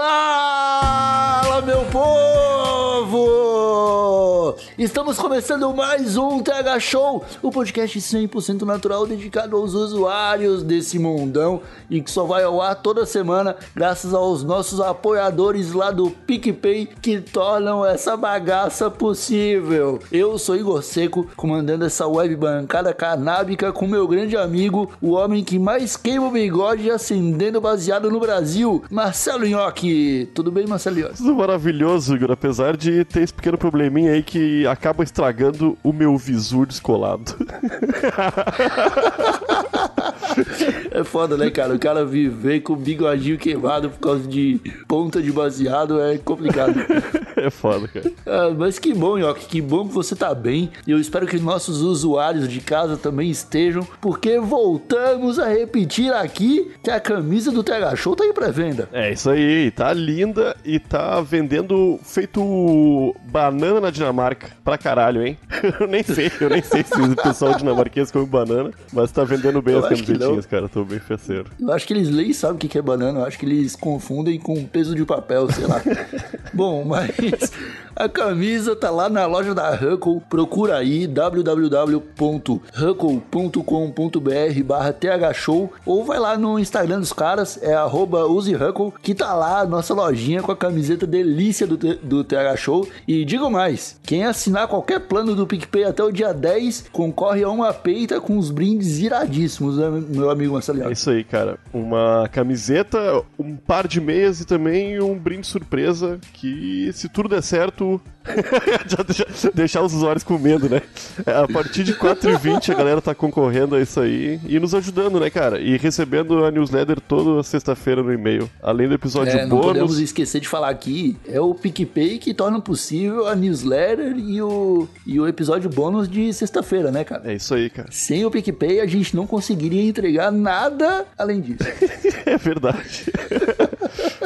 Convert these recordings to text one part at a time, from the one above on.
Fala, meu povo! Estamos começando mais um TH Show, o podcast 100% natural dedicado aos usuários desse mundão e que só vai ao ar toda semana graças aos nossos apoiadores lá do PicPay que tornam essa bagaça possível. Eu sou Igor Seco, comandando essa web bancada canábica com meu grande amigo, o homem que mais queima o bigode acendendo baseado no Brasil, Marcelo Nhoque. Tudo bem, Marcelo Nhoque? Maravilhoso, Igor, apesar de ter esse pequeno probleminha aí que acaba estragando o meu visor descolado. É foda, né, cara? O cara viver com bigodinho queimado por causa de ponta de baseado é complicado. é foda, cara. Ah, mas que bom, Nhoque, que bom que você tá bem. E eu espero que nossos usuários de casa também estejam, porque voltamos a repetir aqui que a camisa do TH Show tá em pré-venda. É isso aí, tá linda e tá vendendo feito banana na Dinamarca. Pra caralho, hein? Eu nem sei, eu nem sei se o pessoal dinamarquês come banana, mas tá vendendo bem Eu as camisetinhas, cara. Tô bem feceiro. Eu acho que eles nem sabem o que que é banana, eu acho que eles confundem com peso de papel, sei lá. Bom, mas a camisa tá lá na loja da Huckle, procura aí www.huckle.com.br barra thshow ou vai lá no Instagram dos caras, é arroba usehuckle, que tá lá a nossa lojinha com a camiseta delícia do, do TH Show. E digo mais, quem assinar qualquer plano do PicPay até o dia 10 concorre a uma peita com os brindes iradíssimos, né, meu amigo Marcelo? É isso aí, cara. Uma camiseta, um par de meias e também um brinde surpresa que, se tudo der certo, deixar os usuários com medo, né? É, A partir de 4h20 a galera tá concorrendo a isso aí e nos ajudando, né, cara? E recebendo a newsletter toda sexta-feira no e-mail. Além do episódio É, não podemos bônus. esquecer de falar aqui, é o PicPay que torna possível a newsletter e o, e o episódio bônus de sexta-feira, né, cara? É isso aí, cara. Sem o PicPay a gente não conseguiria entregar nada além disso. É verdade.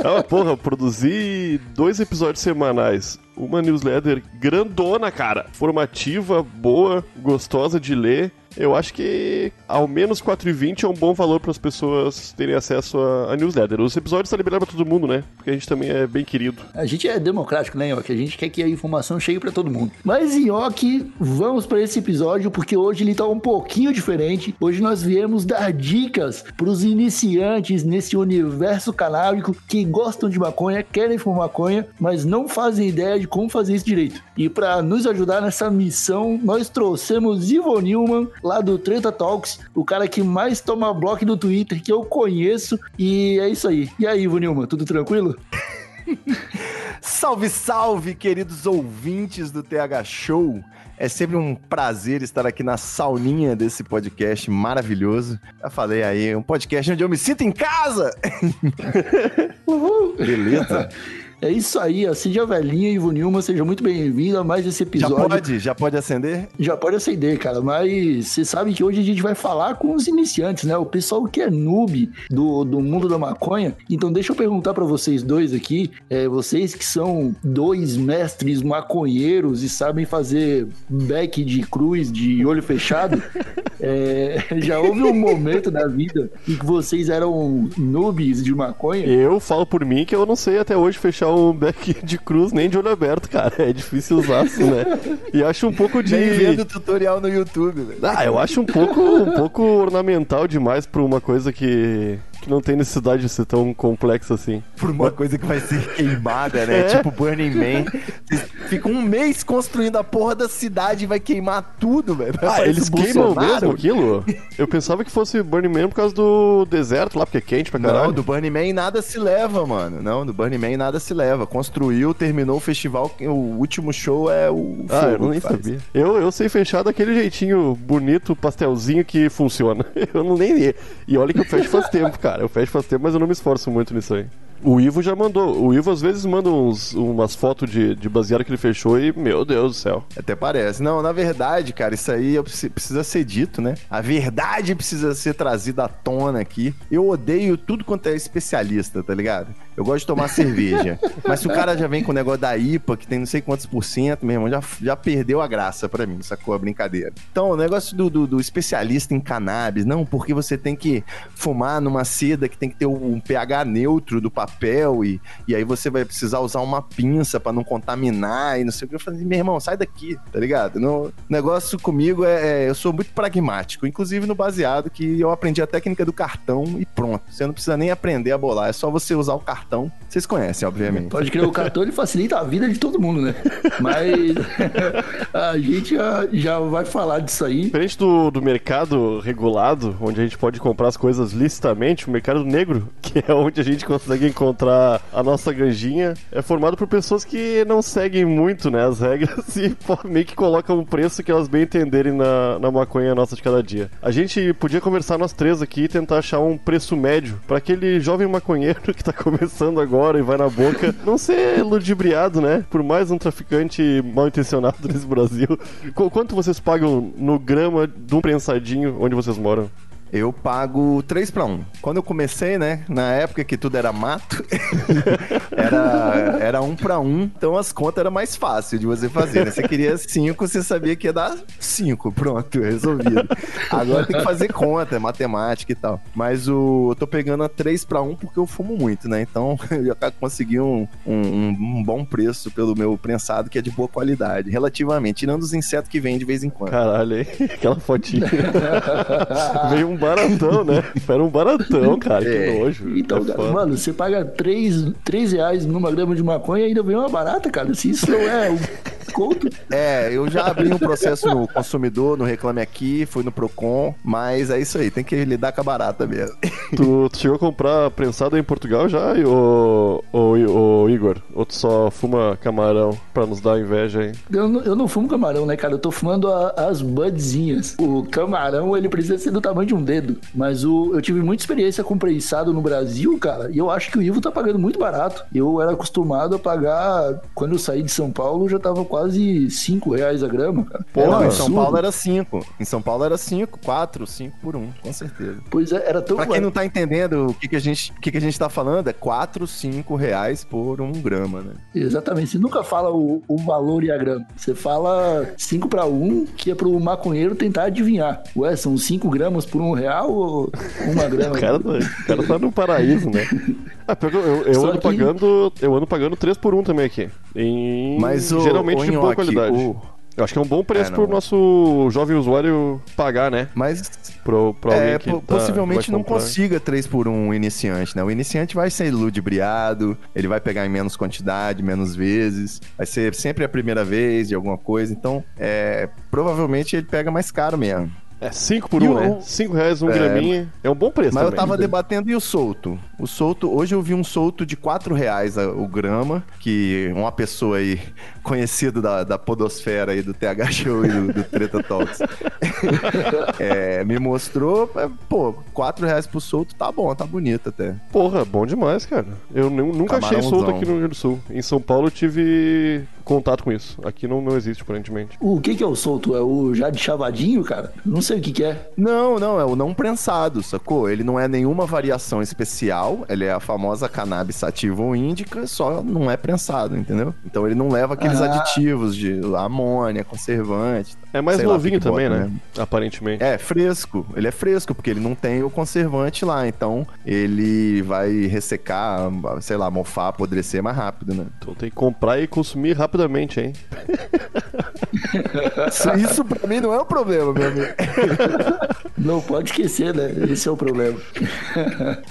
Ah, porra, produzi dois episódios semanais. Uma newsletter grandona, cara. Formativa, boa, gostosa de ler. Eu acho que ao menos 4,20 é um bom valor para as pessoas terem acesso à, à newsletter. Os episódios estão liberados para todo mundo, né? Porque a gente também é bem querido. A gente é democrático, né, Nhoque? A gente quer que a informação chegue pra todo mundo. Mas, Nhoque, vamos pra esse episódio, porque hoje ele tá um pouquinho diferente. Hoje nós viemos dar dicas pros iniciantes nesse universo canábico que gostam de maconha, querem fumar maconha, mas não fazem ideia de como fazer isso direito. E pra nos ajudar nessa missão, nós trouxemos Ivo Newman, lá do Treta Talks, o cara que mais toma bloco do Twitter que eu conheço. E é isso aí. E aí, Ivo Newman, tudo tranquilo? Salve, salve, queridos ouvintes do TH Show. É sempre um prazer estar aqui na sauninha desse podcast maravilhoso. Já falei aí, um podcast onde eu me sinto em casa. Uhul. Beleza? É isso aí, a Cid Velhinha e Ivo Nilma, seja muito bem-vindo a mais esse Já episódio. pode? Já pode acender? Já pode acender, cara, mas você sabe que hoje a gente vai falar com os iniciantes, né? O pessoal que é noob do, do mundo da maconha. Então deixa eu perguntar pra vocês dois aqui, é, vocês que são dois mestres maconheiros e sabem fazer back de cruz de olho fechado, é, já houve um momento na vida em que vocês eram noobs de maconha? Eu falo por mim que eu não sei até hoje fechar um back de cruz nem de olho aberto, cara. É difícil usar isso, né? E acho um pouco de. Nem vendo tutorial no YouTube, velho. Ah, eu acho um pouco, um pouco ornamental demais pra uma coisa que, que não tem necessidade de ser tão complexa assim. Por uma coisa que vai ser queimada, né? É. Tipo Burning Man. Ficam um mês construindo a porra da cidade e vai queimar tudo, velho. Ah, Parece eles queimam mesmo aquilo? Eu pensava que fosse Burning Man por causa do deserto lá, porque é quente pra caralho. Não, do Burning Man nada se leva, mano. Não, do Burning Man nada se leva. Construiu, terminou o festival, o último show é o Ah, eu nem faz. sabia. Eu, eu sei fechar daquele jeitinho bonito, pastelzinho que funciona. Eu não nem. E olha que eu fecho faz tempo, cara. Cara. Eu fecho faz tempo, mas eu não me esforço muito nisso aí. O Ivo já mandou. O Ivo às vezes manda uns, umas fotos de, de baseado que ele fechou e, meu Deus do céu. Até parece. Não, na verdade, cara, isso aí precisa ser dito, né? A verdade precisa ser trazida à tona aqui. Eu odeio tudo quanto é especialista, tá ligado? Eu gosto de tomar cerveja. Mas se o cara já vem com o negócio da IPA, que tem não sei quantos por cento, meu irmão, já, já perdeu a graça pra mim, sacou a brincadeira. Então, o negócio do, do, do especialista em cannabis, não, porque você tem que fumar numa seda que tem que ter um pH neutro do papel e, e aí você vai precisar usar uma pinça pra não contaminar e não sei o que. Eu falei, meu irmão, sai daqui, tá ligado? No, o negócio comigo é, é- Eu sou muito pragmático, inclusive no baseado, que eu aprendi a técnica do cartão e pronto. Você não precisa nem aprender a bolar, é só você usar o cartão. Vocês conhecem, obviamente. Pode crer, o cartão ele facilita a vida de todo mundo, né? Mas a gente já, já vai falar disso aí. Diferente do, do mercado regulado, onde a gente pode comprar as coisas licitamente, o mercado negro, que é onde a gente consegue encontrar a nossa ganjinha, é formado por pessoas que não seguem muito né, as regras e pô, meio que colocam um preço que elas bem entenderem na, na maconha nossa de cada dia. A gente podia conversar nós três aqui e tentar achar um preço médio para aquele jovem maconheiro que tá começando agora e vai na boca não ser ludibriado, né? Por mais um traficante mal intencionado nesse Brasil. Qu- Quanto vocês pagam no grama de um prensadinho onde vocês moram? Eu pago 3 para 1. Quando eu comecei, né, na época que tudo era mato, era, era 1 para 1, então as contas eram mais fácil de você fazer. Né? Você queria 5, você sabia que ia dar 5, pronto, resolvido. Agora tem que fazer conta, é matemática e tal. Mas o, eu tô pegando a 3 para 1 porque eu fumo muito, né? Então eu já consegui um, um, um bom preço pelo meu prensado que é de boa qualidade, relativamente, tirando os insetos que vem de vez em quando. Caralho? Aquela fotinha. Veio um baratão, né? Era um baratão, cara. É. Que nojo. Então, É cara, mano, você paga 3, 3 reais numa grama de maconha e ainda vem uma barata, cara. Se isso não é um conto. É, eu já abri um processo no consumidor, no Reclame Aqui, fui no Procon, mas é isso aí, tem que lidar com a barata mesmo. Tu, tu chegou a comprar prensado em Portugal já, o, o, o Igor? Ou tu só fuma camarão pra nos dar inveja aí? Eu não, eu não fumo camarão, né, cara? Eu tô fumando a- as budzinhas. O camarão, ele precisa ser do tamanho de um dedo. Mas o, eu tive muita experiência com prensado no Brasil, cara, e eu acho que o Ivo tá pagando muito barato. Eu era acostumado a pagar, quando eu saí de São Paulo, já tava quase 5 reais a grama, cara. Pô, um em São. Paulo era 5. Em São Paulo era 5, 4, 5 por 1, com certeza. Pois é, era tão Pra quem não tá entendendo o que, que, a, gente, o que, que a gente tá falando, é 4, 5 reais por um grama, né? Exatamente, você nunca fala o, o valor e a grama. Você fala 5 para 1, que é pro maconheiro tentar adivinhar. Ué, são 5 gramas por um real ou uma grama? O cara, tá- o cara tá no paraíso, né? Ah, eu, eu, eu ando que- pagando. Eu ando pagando 3 por 1 também aqui. Em, Mas o, geralmente o de boa qualidade. o- Eu acho que é um bom preço É, não. pro nosso jovem usuário pagar, né? Mas Pro, pro é, po- tá- possivelmente não consiga 3 por 1 iniciante, né? O iniciante vai ser ludibriado, ele vai pegar em menos quantidade, menos vezes, vai ser sempre a primeira vez de alguma coisa, então é, provavelmente ele pega mais caro mesmo. É 5 por E 1, o- né? 5 reais um É, graminha. É um bom preço Mas eu também. tava debatendo e o solto? O solto, hoje eu vi um solto de 4 reais a- o grama, que uma pessoa aí conhecida da, da podosfera aí do TH Show e do, do Treta Talks é, me mostrou, é, pô, 4 reais pro solto tá bom, tá bonito até. Porra, bom demais, cara. Eu nu- nunca achei solto aqui no Rio Grande do Sul. Em São Paulo eu tive contato com isso. Aqui não, não existe, aparentemente. O que que é o solto? É o já de chavadinho, cara? Não sei o que que é. Não, não, é o não prensado, sacou? Ele não é nenhuma variação especial, ele é a famosa cannabis sativa ou índica, só não é prensado, entendeu? Então ele não leva aqueles Ah. aditivos de amônia, conservante. É mais lá novinho que também, bota, né? Aparentemente. É, fresco. Ele é fresco, porque ele não tem o conservante lá. Então, ele vai ressecar, sei lá, mofar, apodrecer mais rápido, né? Então tem que comprar e consumir rapidamente, hein? Isso, isso pra mim não é um problema, meu amigo. Não pode esquecer, né? Esse é o problema.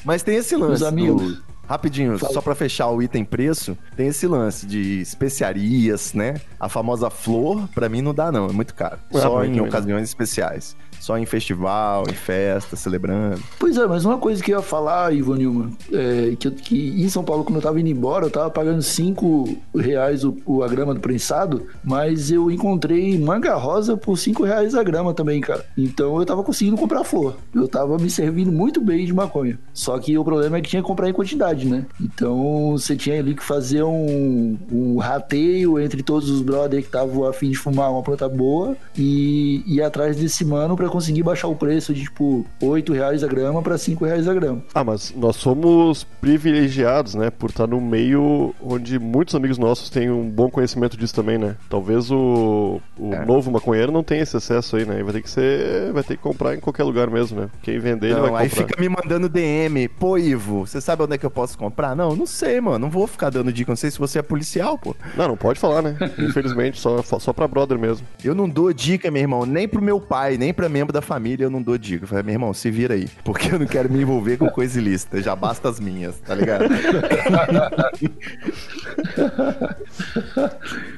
Mas tem esse Meus amigos. do- Rapidinho, Fala. só pra fechar o item preço, tem esse lance de especiarias, né? A famosa flor, pra mim não dá não, é muito caro. Ah, só em não. ocasiões especiais. só em festival, em festa, celebrando. Pois é, mas uma coisa que eu ia falar, Ivan Nilman, é que, que em São Paulo, quando eu tava indo embora, eu tava pagando 5 reais o, o- a grama do prensado, mas eu encontrei manga rosa por 5 reais a grama também, cara. Então eu tava conseguindo comprar flor. Eu tava me servindo muito bem de maconha. Só que o problema é que tinha que comprar em quantidade, né? Então você tinha ali que fazer um, um rateio entre todos os brothers que estavam a fim de fumar uma planta boa e ir atrás desse mano pra conseguir baixar o preço de tipo 8 reais a grama pra 5 reais a grama. Ah, mas nós somos privilegiados, né? Por estar no meio onde muitos amigos nossos têm um bom conhecimento disso também, né? Talvez o, o É. novo maconheiro não tenha esse acesso aí, né? Vai ter que ser. Vai ter que comprar em qualquer lugar mesmo, né? Quem vender, ele Não, vai aí comprar. fica me mandando DM. Pô, Ivo, você sabe onde é que eu posso comprar? Não, não sei, mano. Não vou ficar dando dica. Não sei se você é policial, pô. Não, não pode falar, né? Infelizmente, só, só pra brother mesmo. Eu não dou dica, meu irmão, nem pro meu pai, nem pra membro da família eu não dou dica. Eu falei, meu irmão, se vira aí. Porque eu não quero me envolver com coisa ilícita. Já basta as minhas, tá ligado?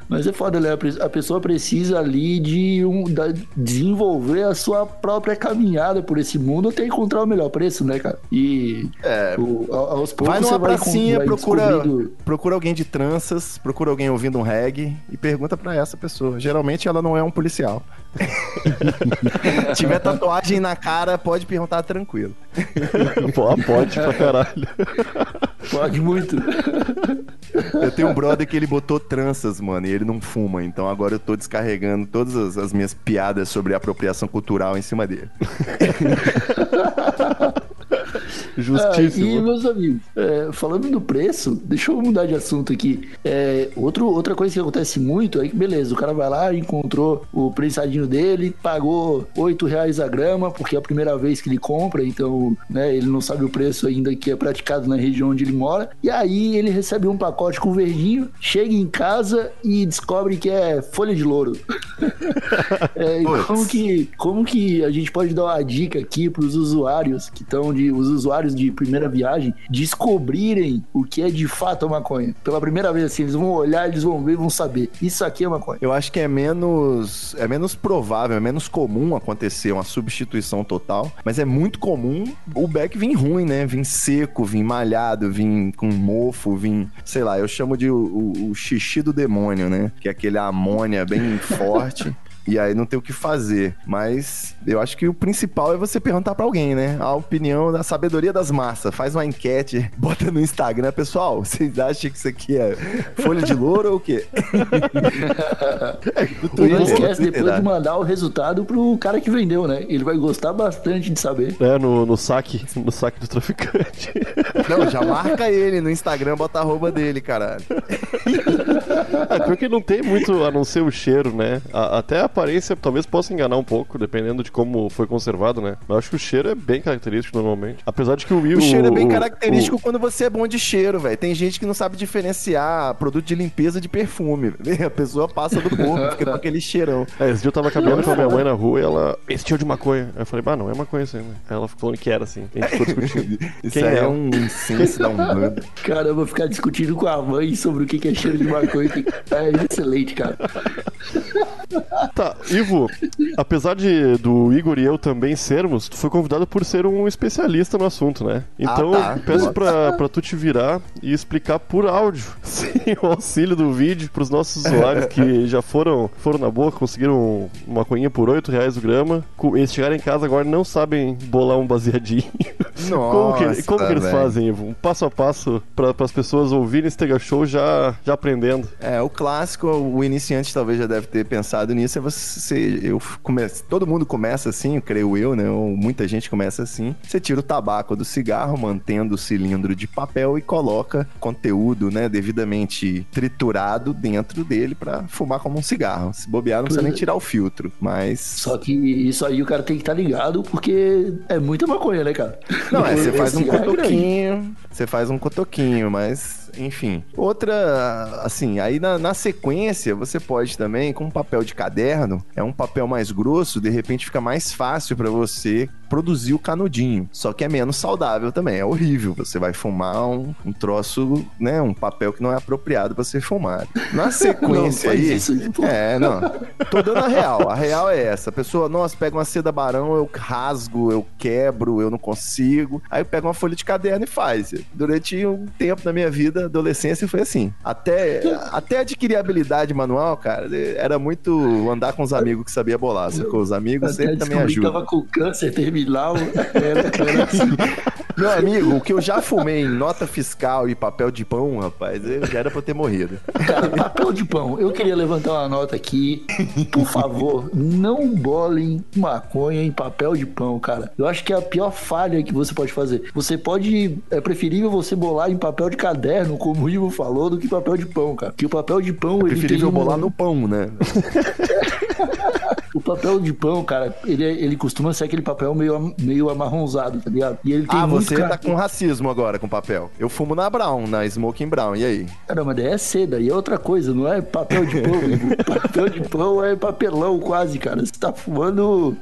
Mas é foda, né? A pessoa precisa ali de um, da- desenvolver a sua própria caminhada por esse mundo até encontrar o melhor preço, né, cara? E o- a- aos poucos Vai numa pracinha, vai procura, descobrindo- procura alguém de tranças, procura alguém ouvindo um reggae e pergunta pra essa pessoa. Geralmente ela não é um policial. Tiver tatuagem na cara, pode perguntar tranquilo. Pô, pode pra caralho. Pode muito. Eu tenho um brother que ele botou tranças, mano, e ele não fuma. Então agora eu tô descarregando todas as, as minhas piadas sobre apropriação cultural em cima dele. Ah, e Justíssimo. meus amigos, é, falando do preço, deixa eu mudar de assunto aqui. É, outro, outra coisa que acontece muito é que, beleza, o cara vai lá, encontrou o prensadinho dele, pagou 8 reais a grama, porque é a primeira vez que ele compra, então né, ele não sabe o preço ainda que é praticado na região onde ele mora. E aí ele recebe um pacote com verdinho, chega em casa e descobre que é folha de louro. É, como que, como que a gente pode dar uma dica aqui para os usuários que estão de os usuários de primeira viagem descobrirem o que é de fato a maconha? Pela primeira vez assim, eles vão olhar, eles vão ver, vão saber. Isso aqui é maconha. Eu acho que é menos é menos provável, é menos comum acontecer uma substituição total, mas é muito comum o beck vir ruim, né? Vir seco, vir malhado, vir com mofo, vir, sei lá, eu chamo de o, o- o xixi do demônio, né? Que é aquele amônia bem forte. E aí não tem o que fazer. Mas eu acho que o principal é você perguntar pra alguém, né? A opinião da sabedoria das massas. Faz uma enquete, bota no Instagram. Pessoal, vocês acham que isso aqui é folha de louro ou o quê? E não esquece depois será? de mandar o resultado pro cara que vendeu, né? Ele vai gostar bastante de saber. É, no, no saque, no saque do traficante. Não, já marca ele no Instagram, bota a arroba dele, caralho. É, pior que não tem muito a não ser o cheiro, né? A- até a aparência talvez possa enganar um pouco, dependendo de como foi conservado, né? Mas eu acho que o cheiro é bem característico normalmente. Apesar de que o Will. O cheiro é bem o- característico o- quando você é bom de cheiro, velho. Tem gente que não sabe diferenciar produto de limpeza de perfume. A pessoa passa do corpo, fica com aquele cheirão. É, esse dia eu tava caminhando com a minha mãe na rua e ela. Esse cheiro de maconha. Aí eu falei, bah, não é maconha isso aí, né? Ela ficou falando que era assim. A gente ficou discutindo. Isso Quem aí é? é um incenso da Umbanda. Caramba, ficar discutindo com a mãe sobre o que é cheiro de maconha que- é excelente, cara. Tá, Ivo, apesar de do Igor e eu também sermos, tu foi convidado por ser um especialista no assunto, né? Então Ah, tá. eu peço pra, pra tu te virar e explicar por áudio, sem o auxílio do vídeo, pros nossos usuários que já foram, foram na boa, conseguiram uma coinha por 8 reais o grama. Eles chegaram em casa agora não sabem bolar um baseadinho. como que, Nossa, como que eles fazem, Ivo? Um passo a passo pra, as pessoas ouvirem esse Tega Show já, já aprendendo. É, o clássico, o iniciante talvez já deve ter pensado nisso, é você. Eu começo, todo mundo começa assim, creio eu, né? Ou muita gente começa assim. Você tira o tabaco do cigarro, mantendo o cilindro de papel e coloca conteúdo, né, devidamente triturado dentro dele pra fumar como um cigarro. Se bobear, não precisa nem tirar o filtro. Mas. Só que isso aí o cara tem que estar ligado porque é muita maconha, né, cara? Não, é, você faz um é cotoquinho, você faz um cotoquinho, mas enfim. Outra, assim, aí na, na sequência você pode também, com um papel de caderno, é um papel mais grosso, de repente fica mais fácil pra você produzir o canudinho. Só que é menos saudável também, é horrível. Você vai fumar um, um troço, né? Um papel que não é apropriado pra ser fumado. Na sequência Não, aí. isso, é, não. Tô dando a real. A real é essa. A pessoa, nossa, pega uma seda barão, eu rasgo, eu quebro, eu não consigo. Aí eu pego uma folha de caderno e faz. Durante um tempo na minha vida, adolescência, foi assim. Até, até adquirir habilidade manual, cara, era muito andar com os amigos que sabia bolar. Sacou? Os amigos Até sempre também ajudam. tava com câncer terminal. Era, era assim. Meu amigo, o que eu já fumei em nota fiscal e papel de pão, rapaz, eu já era pra eu ter morrido. Cara, papel de pão. Eu queria levantar uma nota aqui. Por favor, não bolem maconha em papel de pão, cara. Eu acho que é a pior falha que você pode fazer. Você pode. É preferível você bolar em papel de caderno, como o Ivo falou, do que papel de pão, cara. Porque o papel de pão. ele Preferível tem um- bolar no pão, né? O papel de pão, cara, ele, é- ele costuma ser aquele papel meio, meio amarronzado, tá ligado? E ele tem Ah, você tá cartão. com racismo agora com papel. Eu fumo na Brown, na Smoking Brown. E aí? Cara, mas daí é seda e é outra coisa, não é papel de pão. Ivo. papel de pão é papelão quase, cara. Você tá fumando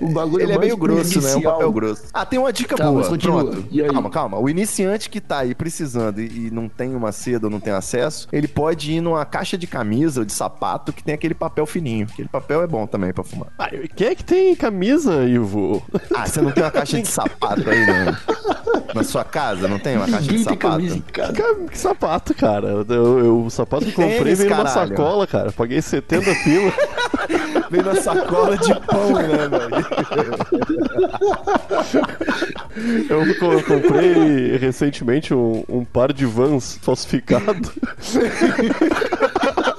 um bagulho Ele é meio grosso, né? Um prejudicial. papel grosso. Ah, tem uma dica Tá, boa. Pronto. Calma, calma. O iniciante que tá aí precisando e, e não tem uma seda ou não tem acesso, ele pode ir numa caixa de camisa ou de sapato que tem aquele papel fininho. Aquele papel é bom também pra fumar. Ah, quem é que tem camisa, Ivo? Ah, você não tem uma caixa de sapato aí né? na sua casa? Não tem uma caixa de Ninguém tem sapato? camisa em casa. Que, que sapato, cara. Eu, eu- o sapato que eu comprei Tênis, veio numa sacola, cara. Paguei 70 pila. Vem na sacola de pão, né, velho? Eu co- comprei recentemente um, um par de vans falsificado.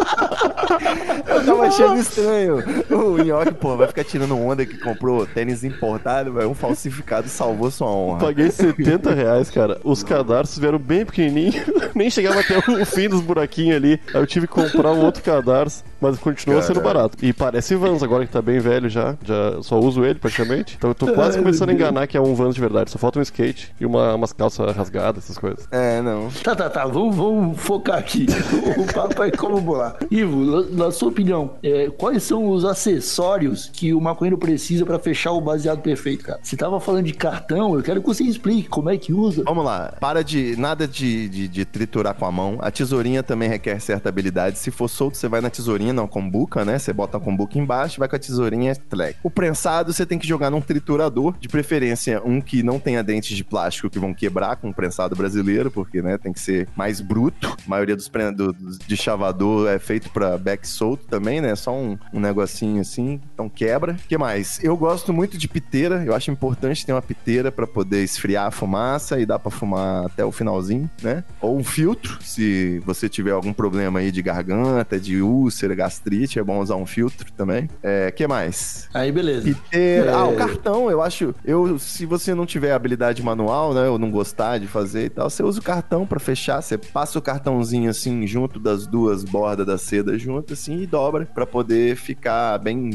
Eu tava achando estranho. O Nhoque, pô, vai ficar tirando onda que comprou tênis importado, vai um falsificado salvou sua honra. Paguei 70 reais, cara. Os cadarços vieram bem pequenininhos. Nem chegava até o fim dos buraquinhos ali. Aí eu tive que comprar um outro cadarço. Mas continua sendo barato. E parece Vans agora que tá bem velho já. Já só uso ele praticamente. Então eu tô quase Ai, começando a enganar que é um Vans de verdade. Só falta um skate e uma, umas calças rasgadas, essas coisas. É, não. Tá, tá, tá. Vamos, vamos focar aqui. O papo é como bolar. Ivo, na sua opinião, é, quais são os acessórios que o maconheiro precisa pra fechar o baseado perfeito, cara? Você tava falando de cartão, eu quero que você explique como é que usa. Vamos lá, para de nada de, de, de triturar com a mão. A tesourinha também requer certa habilidade. Se for solto, você vai na tesourinha, não com buca, né? Você bota a combuca embaixo, vai com a tesourinha, tlec. O prensado você tem que jogar num triturador, de preferência um que não tenha dentes de plástico que vão quebrar com o prensado brasileiro, porque, né, tem que ser mais bruto. A maioria dos, pren- do- de chavador é feito pra back solto também, né? Só um, um negocinho assim, então quebra. O que mais? Eu gosto muito de piteira, eu acho importante ter uma piteira pra poder esfriar a fumaça e dá pra fumar até o finalzinho, né? Ou um filtro, se você tiver algum problema aí de garganta, de úlcera, gastrite, é bom usar um filtro também. É, que mais? Aí, beleza. Piteira. É. Ah, o cartão, eu acho. Eu, se você não tiver habilidade manual, né? Ou não gostar de fazer e tal, você usa o cartão pra fechar. Você passa o cartãozinho assim, junto das duas bordas da seda, junto assim, e dobra pra poder ficar bem,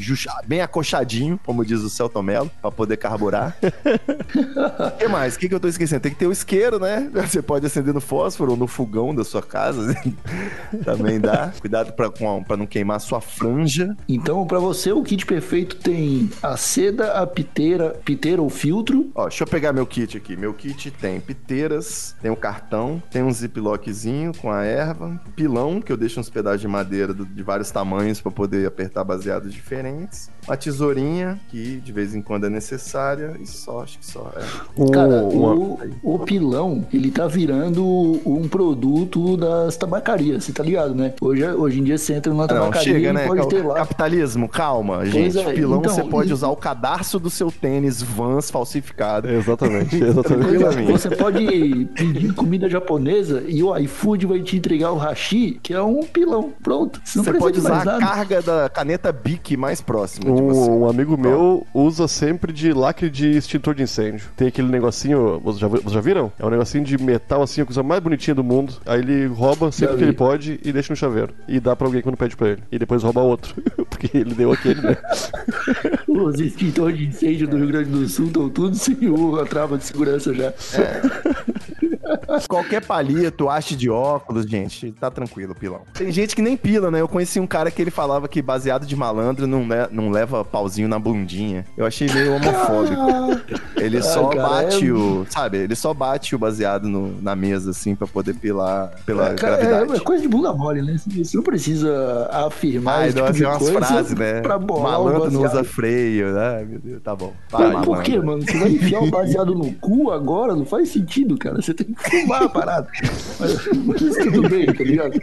bem acochadinho, como diz o Celton Mello, pra poder carburar. O que mais? O que, que eu tô esquecendo? Tem que ter o isqueiro, né? Você pode acender no fósforo ou no fogão da sua casa. Também dá. Cuidado pra, com a- pra não queimar a sua franja. Então, pra você, o kit perfeito tem a seda, a piteira, piteira ou filtro. Ó, deixa eu pegar meu kit aqui. Meu kit tem piteiras, tem um cartão, tem um ziplockzinho com a erva, pilão, que eu deixo uns pedaços de madeira de vários tamanhos pra poder apertar baseados diferentes, uma tesourinha, que de vez em quando é necessária, e só, acho que só. É. Um- Cara, o, o pilão, ele tá virando um produto das tabacarias, você tá ligado, né? Hoje, hoje em dia você entra numa Ah, Não, tabacaria chega, e né? pode Cal- ter lá. Capitalismo, calma, Pois gente. é, Pilão então, você pode e- usar o cadarço do seu tênis Vans falsificado. Exatamente, exatamente. Tranquilamente. Você pode pedir comida japonesa e o iFood vai te entregar o hashi, que é um pilão. Pronto. Você não Você pode usar a carga da caneta Bic mais próxima você. Um, um amigo meu usa sempre de lacre de extintor de incêndio. Tem aquele negocinho, vocês já, vocês já viram? É um negocinho de metal assim, a coisa mais bonitinha do mundo. Aí ele rouba sempre que ele pode e deixa no chaveiro. E dá pra alguém quando pede pra ele. E depois rouba outro. Porque ele deu aquele, né? Os extintores de incêndio do Rio Grande do Sul estão tudo sem o- a trava de segurança já. Qualquer palito, haste de óculos, gente, tá tranquilo, pilão. Tem gente que nem pila, né? Eu conheci um cara que ele falava que baseado de malandro não, le- não leva leva pauzinho na bundinha. Eu achei meio homofóbico. Ele só cara, bate é- o. Sabe? Ele só bate o baseado no- na mesa, assim, pra poder pilar pela Cara, gravidade. é, é coisa de bunda mole, né? Você não precisa afirmar Ai, esse tipo de umas coisa frases, né? pra bolar Malandro não usa freio, né? Meu Deus, tá bom. Malandro. por quê, mano? Você vai enfiar o baseado no cu agora? Não faz sentido, cara. Você tem que fumar a parada. Mas, mas tudo bem, tá ligado?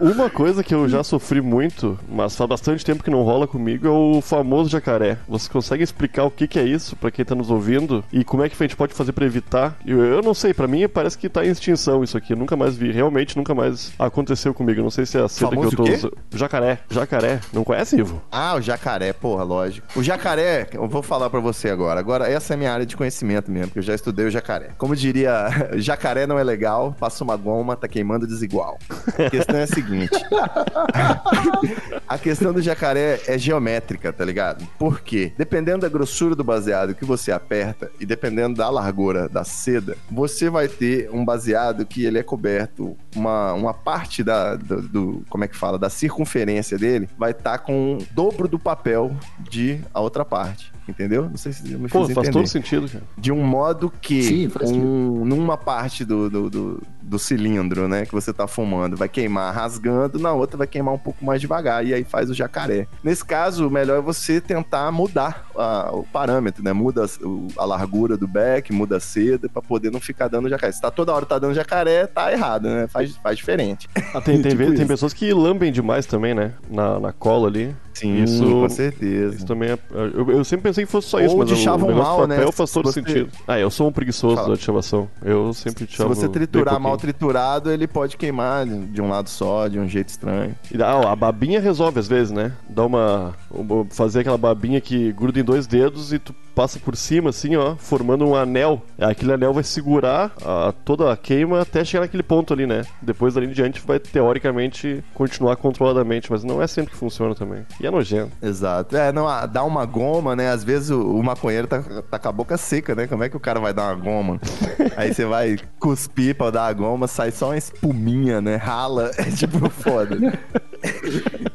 Uma coisa que eu já sofri muito, mas faz bastante tempo que não rola comigo, é o famoso jacaré. Você consegue explicar o que, que é isso pra quem tá nos ouvindo? E como é que a gente pode fazer pra evitar? Eu, eu não sei, pra mim parece que tá em extinção isso aqui. Eu nunca mais vi. Realmente nunca mais aconteceu comigo. Eu não sei se é a seda que eu tô usando. Jacaré. Jacaré. Não conhece, Ivo? Ah, o jacaré, porra, lógico. O jacaré, eu vou falar pra você agora. Agora, essa é a minha área de conhecimento mesmo, que eu já estudei o jacaré. Como diria, jacaré não é legal, passa uma goma, tá queimando desigual. A questão é a seguinte. a questão do jacaré é geométrica, tá ligado? Por quê? Dependendo da grossura do baseado que você aperta e dependendo da largura da seda, você vai ter um baseado que ele é coberto, uma, uma parte da, do, do- como é que fala, da circunferência dele vai estar com o dobro do papel de a outra parte. Entendeu? Não sei se eu me Pô, fiz faz entender. todo sentido, cara. De um modo que Sim, um, numa parte do, do, do, do cilindro, né, que você tá fumando, vai queimar rasgando, na outra vai queimar um pouco mais devagar, e aí faz o jacaré. Nesse caso, o melhor é você tentar mudar a- o parâmetro, né? Muda a, a largura do beck, muda a seda, pra poder não ficar dando jacaré. Se tá toda hora tá dando jacaré, tá errado, né? Faz, faz diferente. Ah, tem, tem, Tipo tem pessoas que lambem demais também, né? Na, na cola ali. Sim, Isso- com certeza. Isso também é. Eu, eu sempre pensei que fosse só isso, Ou mas de o mal, do papel né? faz todo Se você- sentido. Ah, eu sou um preguiçoso Fala. da chavação. Eu sempre Se chavo. você bem triturar mal triturado, ele pode queimar de um lado só, de um jeito estranho. Dá- ah, a babinha resolve às vezes, né? Dá uma, uma- Fazer aquela babinha que gruda em dois dedos e tu passa por cima, assim, ó, formando um anel. Aquele anel vai segurar a- toda a queima até chegar naquele ponto ali, né? Depois dali em diante vai, teoricamente, continuar controladamente, mas não é sempre que funciona também. E é nojento. Exato. É, não, ah, dá uma goma, né? Às vezes o, o maconheiro tá, tá com a boca seca, né? Como é que o cara vai dar uma goma? Aí você vai cuspir pra dar a goma, sai só uma espuminha, né? Rala. É tipo foda.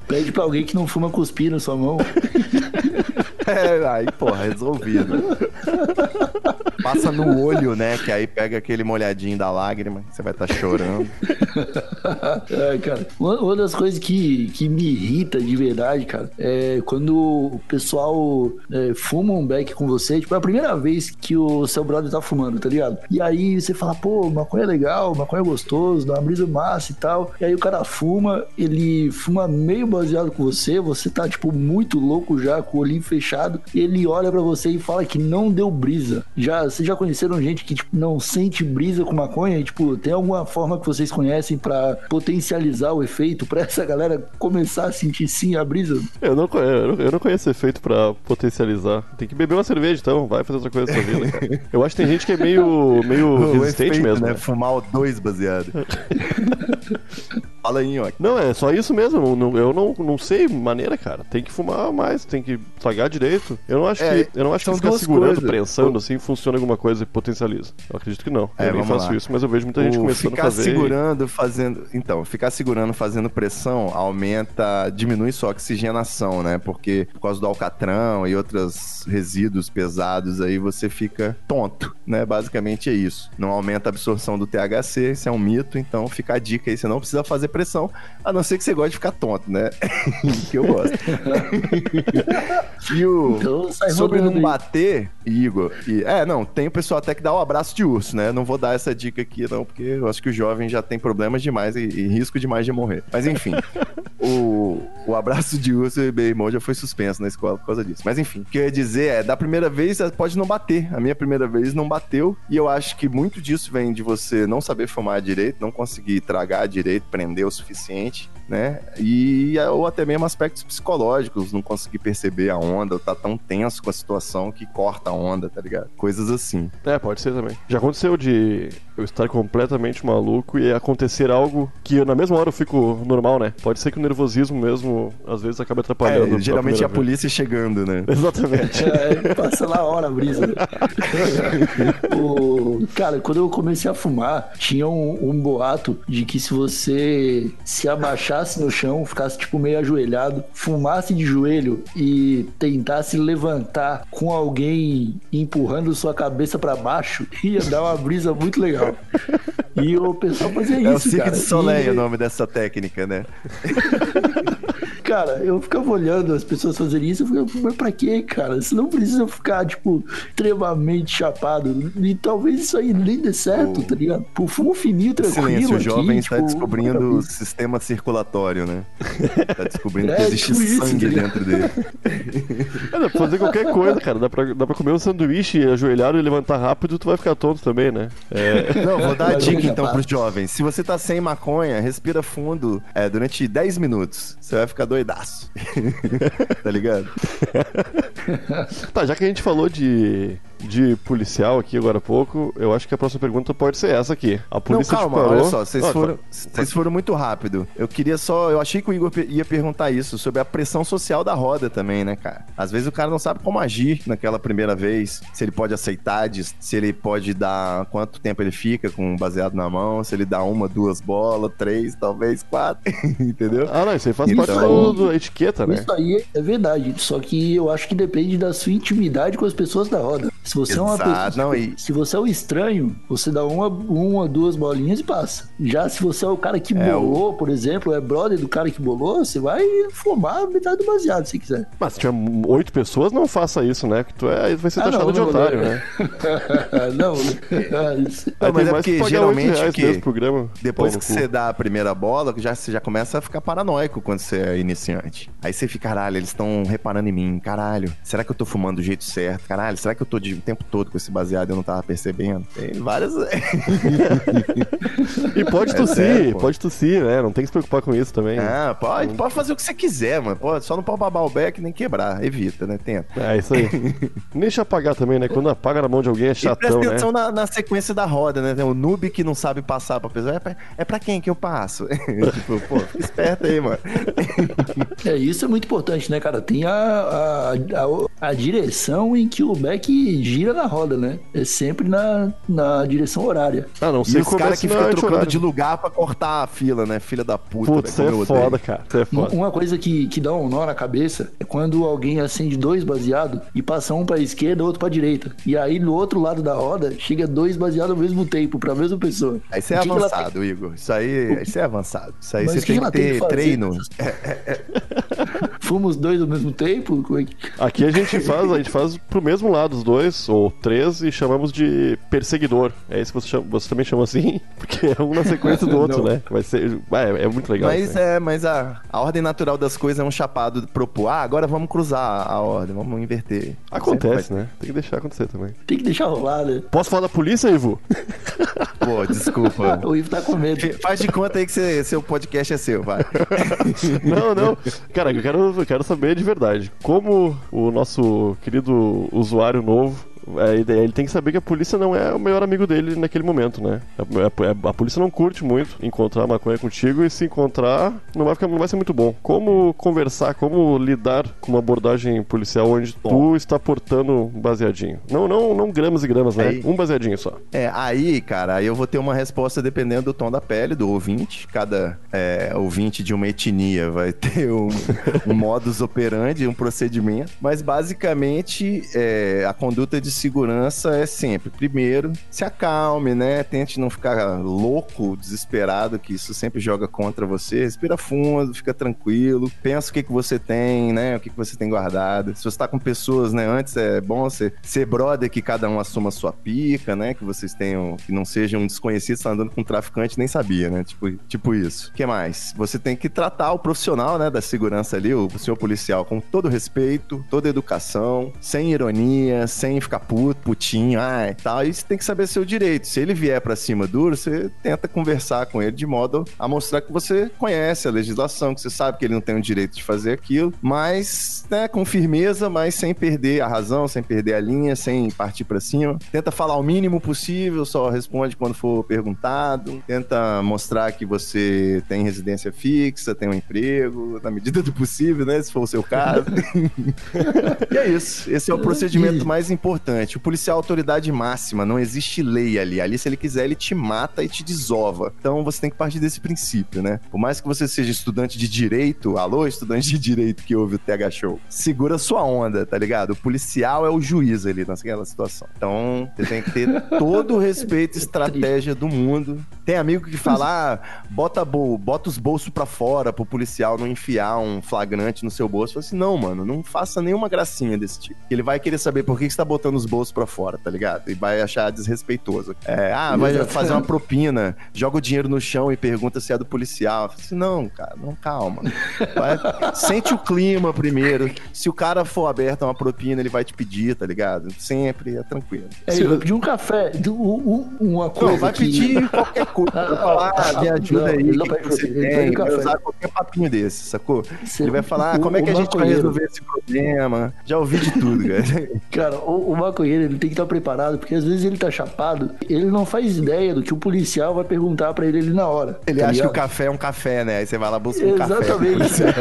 Pede pra alguém que não fuma cuspir na sua mão. É, aí, porra, resolvido. Passa no olho, né? Que aí pega aquele molhadinho da lágrima, você vai estar chorando. É, cara, uma, das coisas que, que me irrita de verdade, cara, é quando o pessoal é, fuma um beck com você, tipo, é a primeira vez que o seu brother tá fumando, tá ligado? E aí você fala, pô, maconha é legal, maconha é gostoso, dá uma brisa massa e tal. E aí o cara fuma, ele fuma meio baseado com você, você tá, tipo, muito louco já, com o olhinho fechado, ele olha pra você e fala que não deu brisa. Já, vocês já conheceram gente que, tipo, não sente brisa com maconha? E, tipo, tem alguma forma que vocês conhecem pra potencializar o efeito, pra essa galera começar a sentir sim a brisa? Eu não, conhe- eu não- conheço efeito pra potencializar. Tem que beber uma cerveja então, vai fazer outra coisa da sua vida. cara. Eu acho que tem gente que é meio, meio resistente efeito, mesmo. né? né? Fumar o dois baseado. Fala aí, ó. Não, é só isso mesmo. Eu não, eu não, não sei maneira, cara. Tem que fumar mais, tem que pagar direito. Eu não acho É, que, eu não acho que ficar segurando, coisas. prensando assim, funciona alguma coisa e potencializa. Eu acredito que não. É, eu nem faço lá. isso, mas eu vejo muita gente O começando a fazer. e- segurando, fazendo. Então, ficar segurando, fazendo pressão aumenta, diminui sua oxigenação, né? Porque por causa do alcatrão e outros resíduos pesados aí, você fica tonto, né? Basicamente é isso. Não aumenta a absorção do THC, isso é um mito, então fica a dica aí, você não precisa fazer pressão, a não ser que você goste de ficar tonto, né? que eu gosto. e o. Então Sobre não bater, Igor. E, é, não, tem o pessoal até que dá o abraço de urso, né? Não vou dar essa dica aqui, não, porque eu acho que o jovem já tem problemas demais e, e risco demais de morrer. Mas enfim, o, o abraço de urso e meu irmão já foi suspenso na escola por causa disso. Mas enfim, o que eu ia dizer é: da primeira vez pode não bater. A minha primeira vez não bateu. E eu acho que muito disso vem de você não saber fumar direito, não conseguir tragar direito, prender o suficiente né? E ou até mesmo aspectos psicológicos, não conseguir perceber a onda, ou tá tão tenso com a situação que corta a onda, tá ligado? Coisas assim. É, pode ser também. Já aconteceu de eu estar completamente maluco e acontecer algo que na mesma hora eu fico normal, né? Pode ser que o nervosismo mesmo, às vezes, acabe atrapalhando. É, geralmente é a primeira polícia chegando, né? Exatamente. É, passa na hora a brisa. né? O- cara, quando eu comecei a fumar, tinha um, um boato de que se você se abaixasse no chão, ficasse tipo meio ajoelhado, fumasse de joelho e tentasse levantar com alguém empurrando sua cabeça pra baixo, ia dar uma brisa muito legal. E o pessoal fazia isso, É o Cirque de Soleil E- o nome dessa técnica, né? Cara, eu ficava olhando as pessoas fazerem isso, eu ficava, mas pra quê, cara? Você não precisa ficar, tipo, extremamente chapado. E talvez isso aí nem dê certo, O- tá ligado? Pô, fumo fininho, tranquilo Silêncio, o aqui, jovem está tipo, descobrindo o sistema circulatório, né? Tá descobrindo É, que existe tipo isso, sangue tá ligado? dentro dele. É, dá pra fazer qualquer coisa, cara. Dá pra, dá pra comer um sanduíche ajoelhado e levantar rápido, tu vai ficar tonto também, né? É, Não, vou dar a dica então pros jovens. Se você tá sem maconha, respira fundo é, durante 10 minutos. Você vai ficar doidaço. tá ligado? Tá, já que a gente falou de, de policial aqui agora há pouco, eu acho que a próxima pergunta pode ser essa aqui. A Não, polícia calma, te parou... olha só, vocês Ah, foram, vocês foram muito rápido. Eu queria só. Eu achei que o Igor ia perguntar isso, sobre a pressão social da roda também, né, cara? Às vezes o cara não sabe como agir naquela primeira vez, se ele pode aceitar, se ele pode dar quanto tempo ele fica com um baseado na mão, se ele dá uma, duas bolas, três, talvez quatro, entendeu? Ah, não, isso aí faz Então- parte do- da etiqueta, né? Isso aí é verdade, só que eu acho que depende da sua intimidade com as pessoas da roda. Se você é uma Exato, pessoa, não, e- se você é um estranho, você dá uma, uma, duas bolinhas e passa. Já se você é o cara que É, bolou, por exemplo, é brother do cara que bolou, você vai fumar metade do baseado se quiser. Mas se tiver oito pessoas, não faça isso, né? Que tu é, vai ser Ah, taxado não, de não, otário, né? não, isso- Não, mas é que porque geralmente o pro programa. Depois que você dá a primeira bola, já, você já começa a ficar paranoico quando você é iniciante. Aí você fica, caralho, eles estão reparando em mim, caralho. Será que eu tô fumando do jeito certo? Caralho, será que eu tô de- o tempo todo com esse baseado e eu não tava percebendo? Tem várias. E pode É tossir, sério, pô. pode tossir, né? Não tem que se preocupar com isso também. ah, pode, pode fazer o que você quiser, mano. Pode, só não pode babar o beck nem quebrar. Evita, né? Tenta. É isso aí. Nem deixa apagar também, né? Quando apaga na mão de alguém é E presta chatão, né? atenção na, na sequência da roda, né? Tem o noob que não sabe passar pra pessoa. É pra, é pra quem que eu passo? tipo, pô, fica esperto aí, mano. É, isso é muito importante, né, cara? Tem a, a, a, a direção em que o Beck gira na roda, né? É sempre na, na direção horária. Ah, não E sei os caras que ficam trocando de lugar pra cortar a fila, né? Filha da puta. Putz, velho, é foda, cara. Isso é Uma- foda. Uma coisa que, que dá um nó na cabeça é quando alguém acende dois baseados e passa um pra esquerda e outro pra direita. E aí no outro lado da roda chega dois baseados ao mesmo tempo pra mesma pessoa. Aí isso é avançado, Igor. Isso aí, isso é avançado. Isso aí Mas você tem que ela tem que ter fazer? treino. Fuma os dois ao mesmo tempo? É Aqui a gente faz, a gente faz pro mesmo lado os dois, ou três, e chamamos de perseguidor. É isso que você, chama, você também chama assim? Porque é um na sequência do outro, né? Vai ser. É, é muito legal. Mas aí. é, mas a, a ordem natural das coisas é um chapado propor. Ah, agora vamos cruzar a ordem, vamos inverter. Acontece, né? Tem que deixar acontecer também. Tem que deixar rolar, né? Posso falar da polícia, Ivo? Pô, desculpa. O Ivo tá com medo. Faz de conta aí que você- seu podcast é seu, vai. Não, não. Cara, eu quero, eu quero saber de verdade. Como o nosso querido usuário novo. É, ele tem que saber que a polícia não é o melhor amigo dele naquele momento, né? A, a- a polícia não curte muito encontrar maconha contigo e se encontrar não vai, ficar, não vai ser muito bom. Como conversar, como lidar com uma abordagem policial onde tu está portando baseadinho? Não, não, não gramas e gramas, né? Aí- Um baseadinho só. É, aí, cara, aí eu vou ter uma resposta dependendo do tom da pele do ouvinte. Cada é, ouvinte de uma etnia vai ter um, um modus operandi, um procedimento. Mas basicamente, é, a conduta de segurança é sempre: primeiro, se acalme, né? Tente não ficar louco, desesperado, que isso sempre joga contra você. Respira fundo, fica tranquilo. Pensa o que, que você tem, né? O que, que você tem guardado. Se você tá com pessoas, né? Antes é bom você ser brother que cada um assuma a sua pica, né? Que vocês tenham, que não sejam desconhecidos, tá andando com um traficante, nem sabia, né? Tipo, tipo isso. O que mais? Você tem que tratar o profissional, né? Da segurança ali, o, o senhor policial, com todo respeito, toda educação, sem ironia, sem ficar puto, putinho, ai, tal. E você tem que saber seu direito. Se ele vier pra cima duro, você tenta conversar com ele de modo a mostrar que você conhece a legislação, que você sabe que ele não tem o direito de fazer aquilo, mas, né, com firmeza, mas sem perder a razão, sem perder a linha, sem partir pra cima. Tenta falar o mínimo possível, só responde quando for perguntado. Tenta mostrar que você tem residência fixa, tem um emprego, na medida do possível, né, se for o seu caso. e é isso. Esse é o procedimento mais importante. O policial é a autoridade máxima, não existe lei ali. Ali, se ele quiser, ele te mata e te desova. Então você tem que partir desse princípio, né? Por mais que você seja estudante de direito, alô, estudante de direito que ouve o TH Show, segura sua onda, tá ligado? O policial é o juiz ali naquela situação. Então, você tem que ter todo o respeito e estratégia do mundo. Tem amigo que fala, ah, bota, bol bota os bolsos pra fora pro policial não enfiar um flagrante no seu bolso. Eu falo assim, não, mano, não faça nenhuma gracinha desse tipo. Ele vai querer saber por que você tá botando os bolsos pra fora, tá ligado? E vai achar desrespeitoso. É, ah, vai fazer uma propina, joga o dinheiro no chão e pergunta se é do policial. Assim, não, cara, não, calma. Vai, sente o clima primeiro. Se o cara for aberto a uma propina, ele vai te pedir, tá ligado? Sempre é tranquilo. É, ele vai pedir um café, um- um- uma coisa. Não, vai que- pedir qualquer coisa. Vai falar, ah, me ajuda Não, aí, ele não que você ele tem, vai café. usar qualquer papinho desse, sacou? Você- Ele vai falar, ah, o- como é que a gente vai resolver esse problema? Já ouvi de tudo, cara. Cara, o, o maconheiro ele tem que estar preparado, porque às vezes ele tá chapado, ele não faz ideia do que o policial vai perguntar pra ele ali na hora. Ele tá acha que o café é um café, né? Aí você vai lá buscar um Exatamente. café.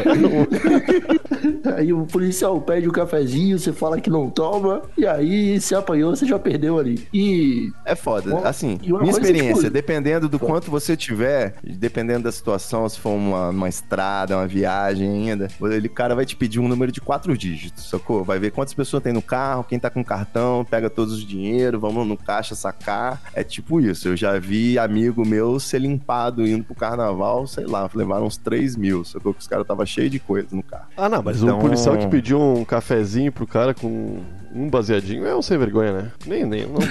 aí o policial pede o cafezinho, você fala que não toma, e aí se apanhou, você já perdeu ali. E É foda. Bom, Assim, minha experiência, tipo, dependendo do quanto você tiver, dependendo da situação, se for uma, uma estrada, uma viagem ainda, ele, o cara vai te pedir um número de quatro dígitos, sacou? Vai ver quantas pessoas tem no carro, quem tá com cartão, pega todos os dinheiro, vamos no caixa sacar. É tipo isso. Eu já vi amigo meu ser limpado indo pro carnaval, sei lá, levaram uns 3 mil, sacou? Que os caras tava cheio de coisa no carro. Ah, não, mas Então- o policial que pediu um cafezinho pro cara com um baseadinho é um sem vergonha, né? Nem, nem. Não...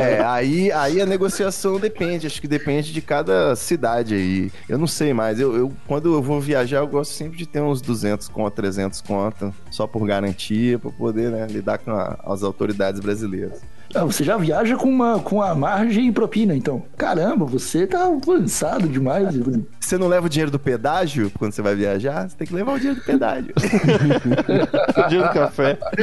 É, aí, aí a negociação depende, acho que depende de cada cidade aí. Eu não sei mais, eu, eu- quando eu vou viajar, eu gosto sempre de ter uns 200 conto, 300 conto, só por garantia, pra poder né, lidar com a- as autoridades brasileiras. Ah, você já viaja com uma com a margem e propina, então. Caramba, você tá avançado demais. Você não leva o dinheiro do pedágio quando você vai viajar? Você tem que levar o dinheiro do pedágio. o dia do café.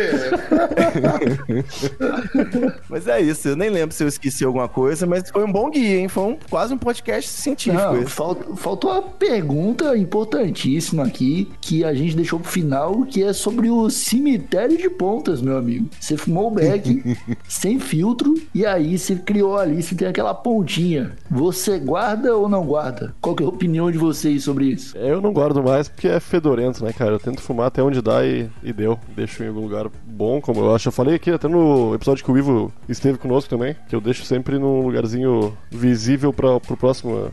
mas é isso, eu nem lembro se eu esqueci alguma coisa, mas foi um bom guia, hein? Foi um- quase um podcast científico. Não, esse. fal- faltou uma pergunta importantíssima aqui que a gente deixou pro final, que é sobre o cemitério de pontas, meu amigo. Você fumou o beck sem filtro e aí você criou ali, você tem aquela pontinha. Você guarda ou não guarda? Qual que é a opinião de vocês sobre isso? Eu não guardo mais porque é fedorento, né, cara? Eu tento fumar até onde dá e, e deu. Deixo em algum lugar bom, como eu acho. Eu falei aqui até no episódio que o Ivo esteve conosco também, que eu deixo sempre num lugarzinho visível pra, pro próximo.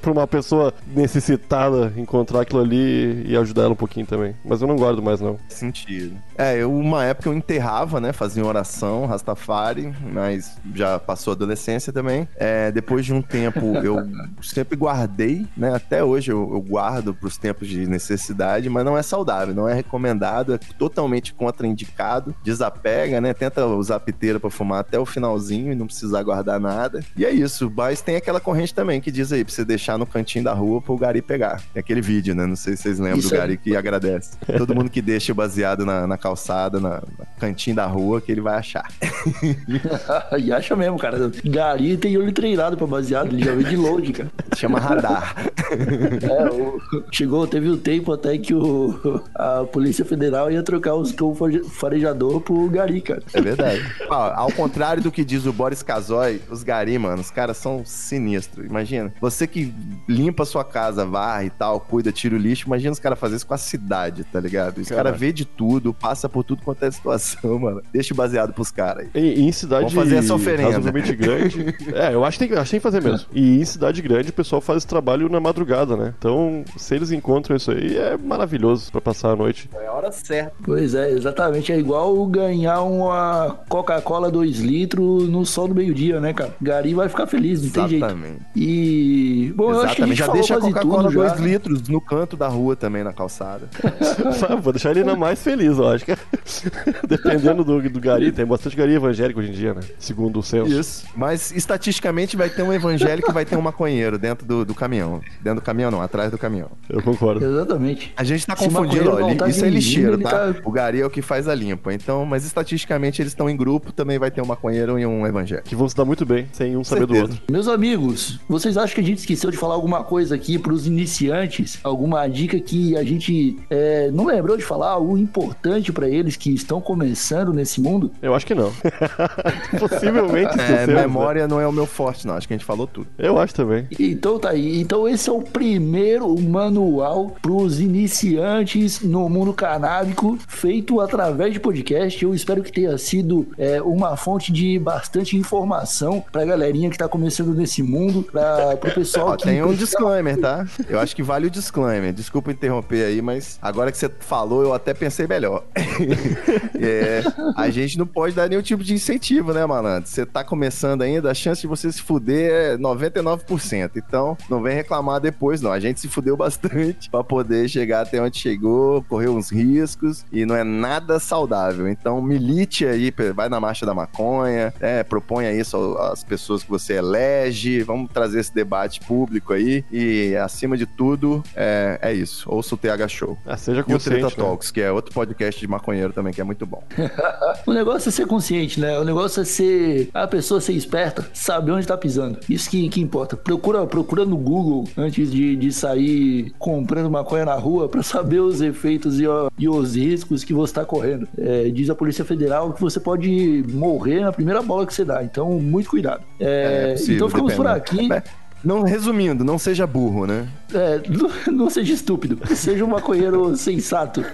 Pra uma pessoa necessitada encontrar aquilo ali e ajudar ela um pouquinho também. Mas eu não guardo mais, não. sentido. É, eu, uma época eu enterrava, né? Fazia oração, Rastafari, mas já passou a adolescência também. É, depois de um tempo, eu sempre guardei, né? Até hoje eu, eu guardo pros tempos de necessidade, mas não é saudável, não é recomendado, é totalmente contraindicado. Desapega, né? Tenta usar piteira pra fumar até o finalzinho e não precisar guardar nada. E é isso, mas tem aquela corrente também que diz aí, pra você deixar no cantinho da rua pro Gari pegar. É aquele vídeo, né? Não sei se vocês lembram Isso do é- Gari que agradece. Todo mundo que deixa baseado na, na calçada, na, no cantinho da rua, que ele vai achar. e acha mesmo, cara. Gari tem olho treinado pra baseado, ele já veio de longe, cara. Chama radar. É, o- chegou, teve um tempo até que o, a Polícia Federal ia trocar os cão fare- farejador pro Gari, cara. É verdade. Ó, ao contrário do que diz o Boris Casoy, os gari, mano, os caras são sinistros. Imagina, você que limpa a sua casa, varre e tal, cuida, tira o lixo, imagina os caras fazerem isso com a cidade, tá ligado? Os caras vê de tudo, passa por tudo quanto é situação, mano. Deixa o baseado pros caras aí. E, e em cidade Vamos fazer essa oferenda. razoavelmente grande. é, eu acho que, tem, acho que tem que fazer mesmo. E em cidade grande, o pessoal faz esse trabalho na madrugada, né? Então, se eles encontram isso aí, é maravilhoso pra passar a noite. É a hora certa. Pois é, exatamente. É igual ganhar uma Coca-Cola 2 litros no sol do meio-dia, né, cara? Gari vai ficar feliz, não tem jeito. Exatamente. E. Bom, eu acho que a Exatamente. gente Já deixa a Coca-Cola tudo já. 2 litros no canto da rua também, na calçada. Vou deixar ele ainda mais feliz, eu acho. que Dependendo do, do gari, tem bastante gari evangélico hoje em dia, né? Segundo o censo. Isso. Mas estatisticamente vai ter um evangélico e vai ter um maconheiro dentro do, do caminhão. Dentro do caminhão não, atrás do caminhão. Eu concordo. Exatamente. A gente tá Se confundindo, ó, tá isso é lixeiro, tá? tá- O Gari é o que faz a limpa. Então, mas estatisticamente eles estão em grupo, também vai ter um maconheiro e um evangélico. Que vão se dar muito bem, sem um saber do outro. Meus amigos, vocês acham que a gente esqueceu de falar alguma coisa aqui pros iniciantes? Alguma dica que a gente é, não lembrou de falar? Algo importante pra eles que estão começando nesse mundo? Eu acho que não. Possivelmente É, esquecemos, né? memória não é o meu forte, não. Acho que a gente falou tudo. Eu acho também. Então tá aí. Então esse é o primeiro manual pros iniciantes no mundo canábico, feito através de podcast. Eu espero que tenha sido é, uma fonte de bastante informação pra galerinha que tá começando nesse mundo, pra, pro pessoal Ó, que tem um precisa- disclaimer, tá? Eu acho que vale o disclaimer. Desculpa interromper aí, mas agora que você falou, eu até pensei melhor. É, a gente não pode dar nenhum tipo de incentivo, né, malandro? Você tá começando ainda, a chance de você se fuder é 99%. Então, não vem reclamar depois, não. A gente se fudeu bastante pra poder chegar até onde chegou, correu uns riscos e não é nada saudável. Então, milite aí, vai na marcha da maconha, é, proponha isso às pessoas que você elege. Vamos trazer esse debate público aí. E, acima de tudo, é, é isso. Ouça o TH Show. Ah, seja E o consciente, Treta né? Talks, que é outro podcast de maconheiro também, que é muito bom. O negócio é ser consciente, né? O negócio é ser a pessoa ser esperta, saber onde tá pisando. Isso que, que importa. Procura, procura no Google antes de, de sair comprando maconha na rua pra saber os efeitos e, ó, e os riscos que você tá correndo. É, diz a Polícia Federal que você pode morrer na primeira bola que você dá. Então, muito cuidado. É, possível, então ficamos por dependendo. aqui. Não, resumindo, não seja burro, né? É, não, não seja estúpido, seja um maconheiro sensato.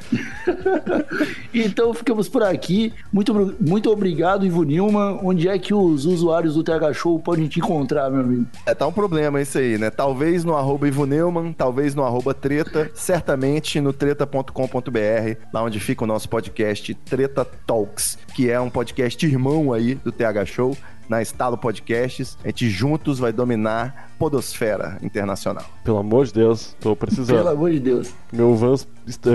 então ficamos por aqui. Muito, muito obrigado, Ivo Nilman. Onde é que os usuários do TH Show podem te encontrar, meu amigo? É, tá um problema isso aí, né? Talvez no arroba Ivo Neumann, talvez no arroba treta, certamente no treta.com.br, lá onde fica o nosso podcast Treta Talks, que é um podcast irmão aí do TH Show, na Estalo Podcasts. A gente juntos vai dominar podosfera internacional. Pelo amor de Deus, tô precisando. Pelo amor de Deus. Meu Vans,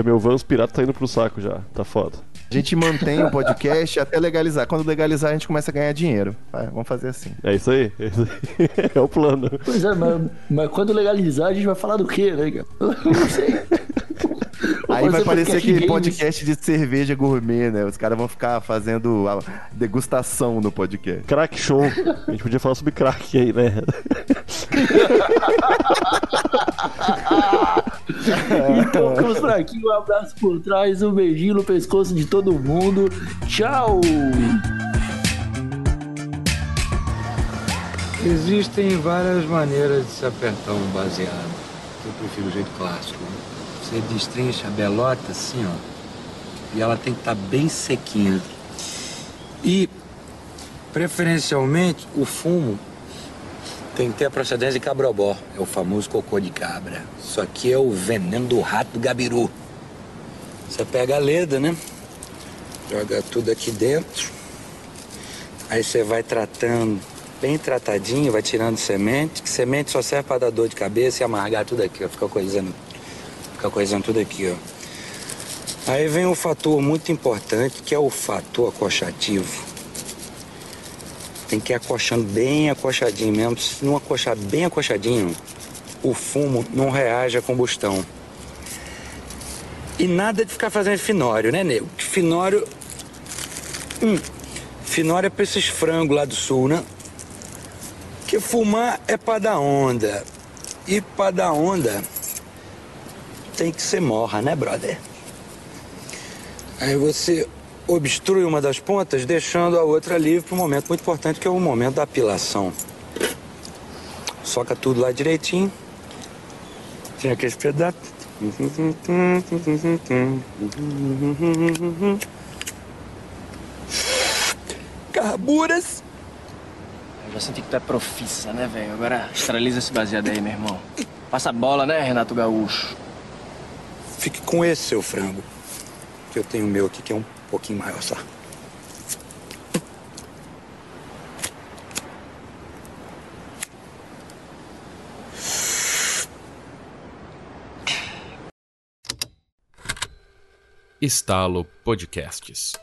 meu Vans pirata tá indo pro saco já. Tá foda. A gente mantém o podcast até legalizar. Quando legalizar, a gente começa a ganhar dinheiro. Vai, vamos fazer assim. É isso aí. É, isso aí. é o plano. Pois é, mas, mas quando legalizar, a gente vai falar do quê, né, cara? Eu não sei. Aí vai parecer aquele games. podcast de cerveja gourmet, né? Os caras vão ficar fazendo a degustação no podcast. Crack show. A gente podia falar sobre crack aí, né? Então por aqui. Um abraço por trás, um beijinho no pescoço de todo mundo. Tchau! Existem várias maneiras de se apertar um baseado. Eu prefiro o jeito clássico. Você destrincha a belota assim, ó. E ela tem que estar bem sequinha. E, preferencialmente, o fumo tem que ter a procedência de cabrobó. É o famoso cocô de cabra. Isso aqui é o veneno do rato do gabiru. Você pega a leda, né? Joga tudo aqui dentro. Aí você vai tratando bem tratadinho, vai tirando semente, que semente só serve para dar dor de cabeça e amargar tudo aqui. Fica coisando, fica coisando tudo aqui, ó. Aí vem um fator muito importante, que é o fator acochativo. Tem que ir acochando bem acochadinho mesmo. Se não acochar bem acochadinho, o fumo não reage à combustão. E nada de ficar fazendo finório, né, nego? Finório. Hum, finório é pra esses frangos lá do sul, né? Que fumar é pra dar onda. E pra dar onda tem que ser morra, né, brother? Aí você obstrui uma das pontas, deixando a outra livre para um momento muito importante, que é o momento da apilação. Soca tudo lá direitinho. Tem aqueles pedaços. Carburas. Já senti que tu é profissa, né, velho? Agora esteriliza esse baseado aí, meu irmão. Passa bola, né, Renato Gaúcho? Fique com esse, seu frango. Que eu tenho o meu aqui, que é um pouquinho maior só. Estalo Podcasts.